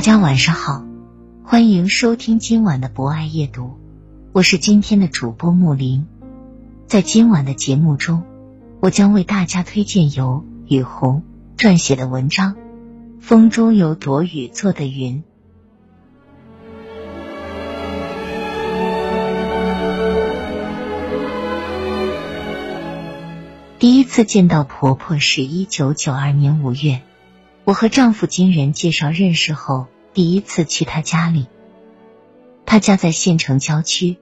大家晚上好，欢迎收听今晚的博爱夜读，我是今天的主播木林。在今晚的节目中，我将为大家推荐由雨虹撰写的文章《风中有朵雨做的云》。第一次见到婆婆是一九九二年五月。我和丈夫经人介绍认识后，第一次去他家里。他家在县城郊区，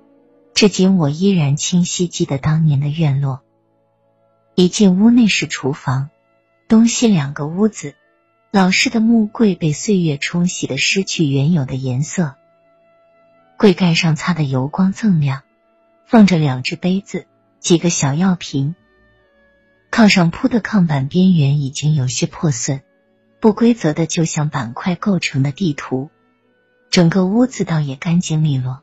至今我依然清晰记得当年的院落。一进屋内是厨房，东西两个屋子，老式的木柜被岁月冲洗的失去原有的颜色，柜盖上擦的油光锃亮，放着两只杯子，几个小药瓶。炕上铺的炕板边缘已经有些破损。不规则的，就像板块构成的地图。整个屋子倒也干净利落。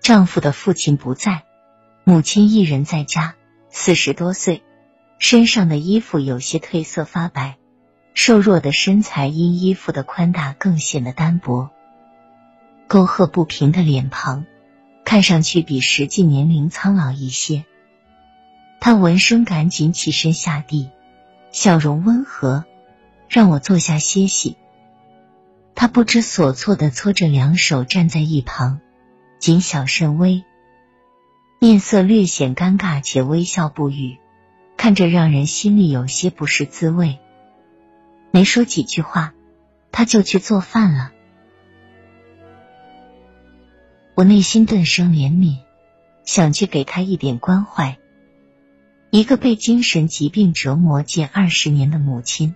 丈夫的父亲不在，母亲一人在家，四十多岁，身上的衣服有些褪色发白，瘦弱的身材因衣服的宽大更显得单薄。沟壑不平的脸庞，看上去比实际年龄苍老一些。他闻声赶紧起身下地。笑容温和，让我坐下歇息。他不知所措的搓着两手站在一旁，谨小慎微，面色略显尴尬，且微笑不语，看着让人心里有些不是滋味。没说几句话，他就去做饭了。我内心顿生怜悯，想去给他一点关怀。一个被精神疾病折磨近二十年的母亲，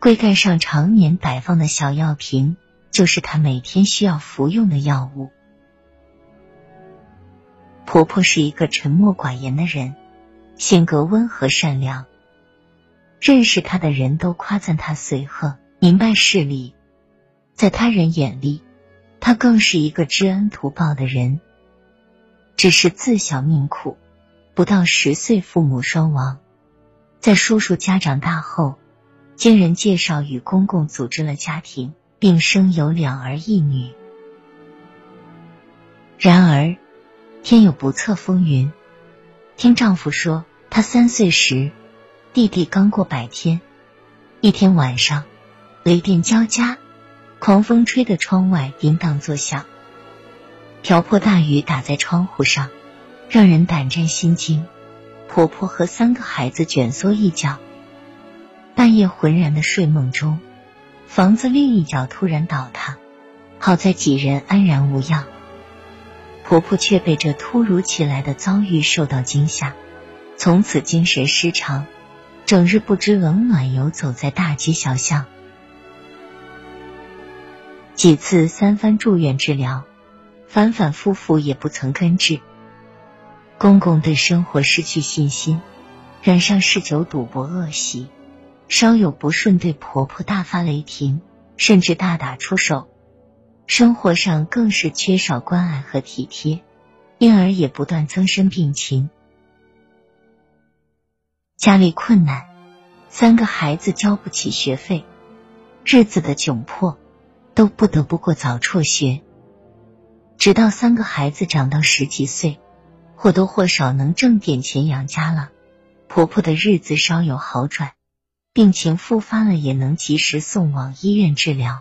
柜盖上常年摆放的小药瓶，就是她每天需要服用的药物。婆婆是一个沉默寡言的人，性格温和善良，认识她的人都夸赞她随和、明白事理，在他人眼里，她更是一个知恩图报的人。只是自小命苦。不到十岁，父母双亡，在叔叔家长大后，经人介绍与公公组织了家庭，并生有两儿一女。然而天有不测风云，听丈夫说，他三岁时，弟弟刚过百天，一天晚上，雷电交加，狂风吹得窗外叮当作响，瓢泼大雨打在窗户上。让人胆战心惊，婆婆和三个孩子蜷缩一角，半夜浑然的睡梦中，房子另一角突然倒塌，好在几人安然无恙，婆婆却被这突如其来的遭遇受到惊吓，从此精神失常，整日不知冷暖，游走在大街小巷，几次三番住院治疗，反反复复也不曾根治。公公对生活失去信心，染上嗜酒赌博恶习，稍有不顺对婆婆大发雷霆，甚至大打出手。生活上更是缺少关爱和体贴，因而也不断增生病情。家里困难，三个孩子交不起学费，日子的窘迫，都不得不过早辍学。直到三个孩子长到十几岁。或多或少能挣点钱养家了，婆婆的日子稍有好转，病情复发了也能及时送往医院治疗。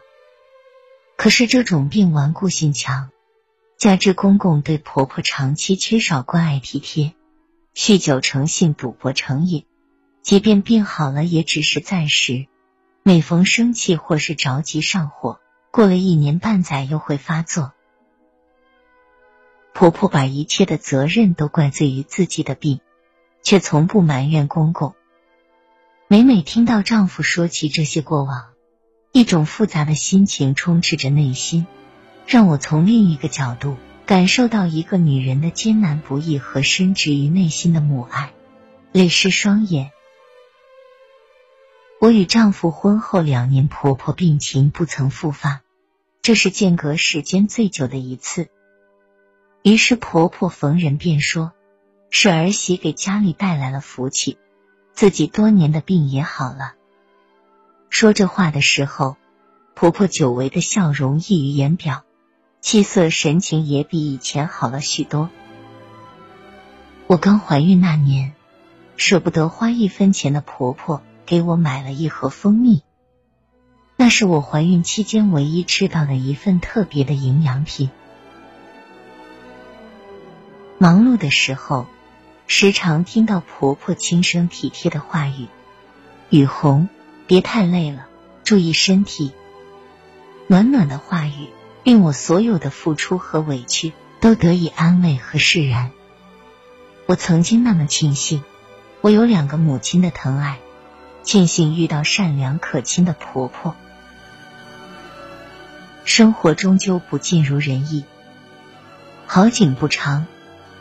可是这种病顽固性强，加之公公对婆婆长期缺少关爱体贴，酗酒成性，赌博成瘾，即便病好了，也只是暂时。每逢生气或是着急上火，过了一年半载又会发作。婆婆把一切的责任都怪罪于自己的病，却从不埋怨公公。每每听到丈夫说起这些过往，一种复杂的心情充斥着内心，让我从另一个角度感受到一个女人的艰难不易和深植于内心的母爱，泪湿双眼。我与丈夫婚后两年，婆婆病情不曾复发，这是间隔时间最久的一次。于是婆婆逢人便说：“是儿媳给家里带来了福气，自己多年的病也好了。”说这话的时候，婆婆久违的笑容溢于言表，气色神情也比以前好了许多。我刚怀孕那年，舍不得花一分钱的婆婆给我买了一盒蜂蜜，那是我怀孕期间唯一吃到的一份特别的营养品。忙碌的时候，时常听到婆婆轻声体贴的话语：“雨虹。”别太累了，注意身体。暖暖的话语令我所有的付出和委屈都得以安慰和释然。我曾经那么庆幸，我有两个母亲的疼爱，庆幸遇到善良可亲的婆婆。生活终究不尽如人意，好景不长，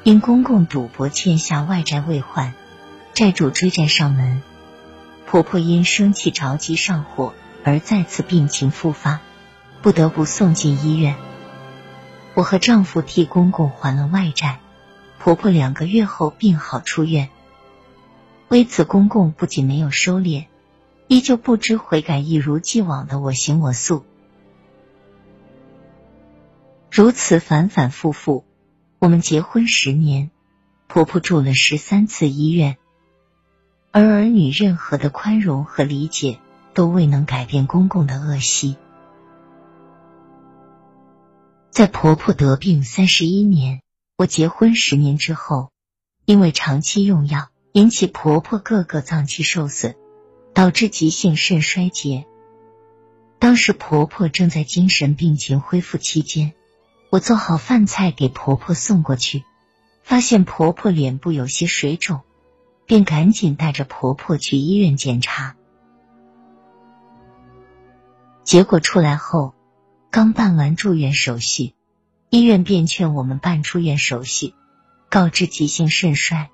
因公公赌博欠下外债未还，债主追债上门。婆婆因生气着急上火而再次病情复发，不得不送进医院。我和丈夫替公公还了外债，婆婆两个月后病好出院。为此，公公不仅没有收敛，依旧不知悔改，一如既往的我行我素。如此反反复复，我们结婚十年，婆婆住了十三次医院。而儿女任何的宽容和理解都未能改变公公的恶习。在婆婆得病三十一年，我结婚十年之后，因为长期用药引起婆婆各个脏器受损，导致急性肾衰竭。当时婆婆正在精神病情恢复期间，我做好饭菜给婆婆送过去，发现婆婆脸部有些水肿。便赶紧带着婆婆去医院检查，结果出来后，刚办完住院手续，医院便劝我们办出院手续，告知急性肾衰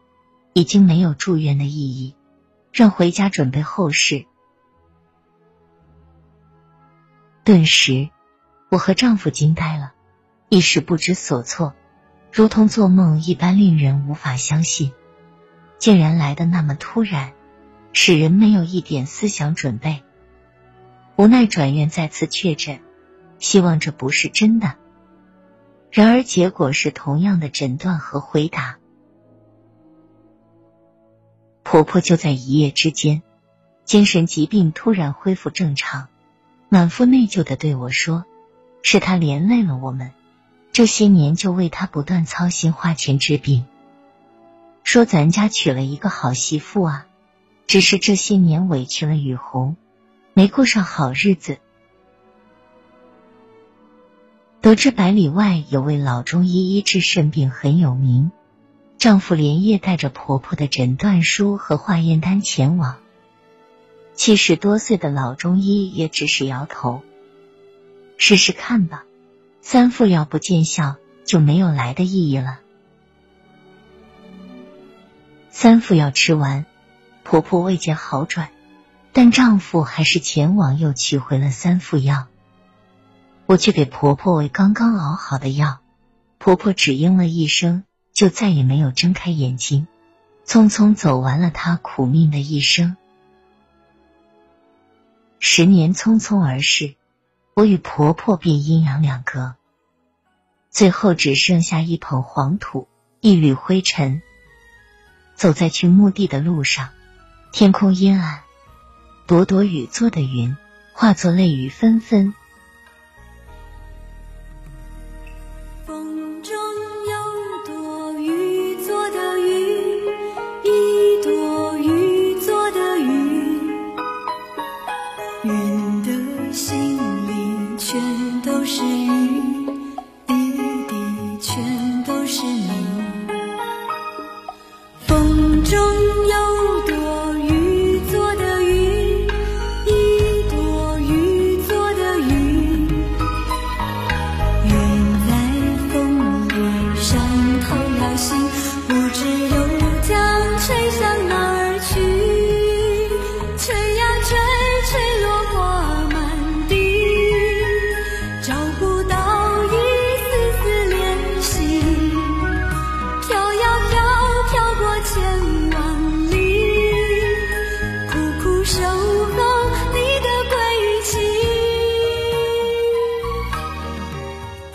已经没有住院的意义，让回家准备后事。顿时，我和丈夫惊呆了，一时不知所措，如同做梦一般，令人无法相信。竟然来的那么突然，使人没有一点思想准备。无奈转院再次确诊，希望这不是真的。然而结果是同样的诊断和回答。婆婆就在一夜之间，精神疾病突然恢复正常，满腹内疚的对我说：“是她连累了我们，这些年就为他不断操心花钱治病。”说咱家娶了一个好媳妇啊，只是这些年委屈了雨红，没过上好日子。得知百里外有位老中医医治肾病很有名，丈夫连夜带着婆婆的诊断书和化验单前往。七十多岁的老中医也只是摇头：“试试看吧，三副药不见效，就没有来的意义了。”三副药吃完，婆婆未见好转，但丈夫还是前往又取回了三副药。我去给婆婆喂刚刚熬好的药，婆婆只应了一声，就再也没有睁开眼睛，匆匆走完了她苦命的一生。十年匆匆而逝，我与婆婆便阴阳两隔，最后只剩下一捧黄土，一缕灰尘。走在去墓地的路上，天空阴暗，朵朵雨做的云，化作泪雨纷纷。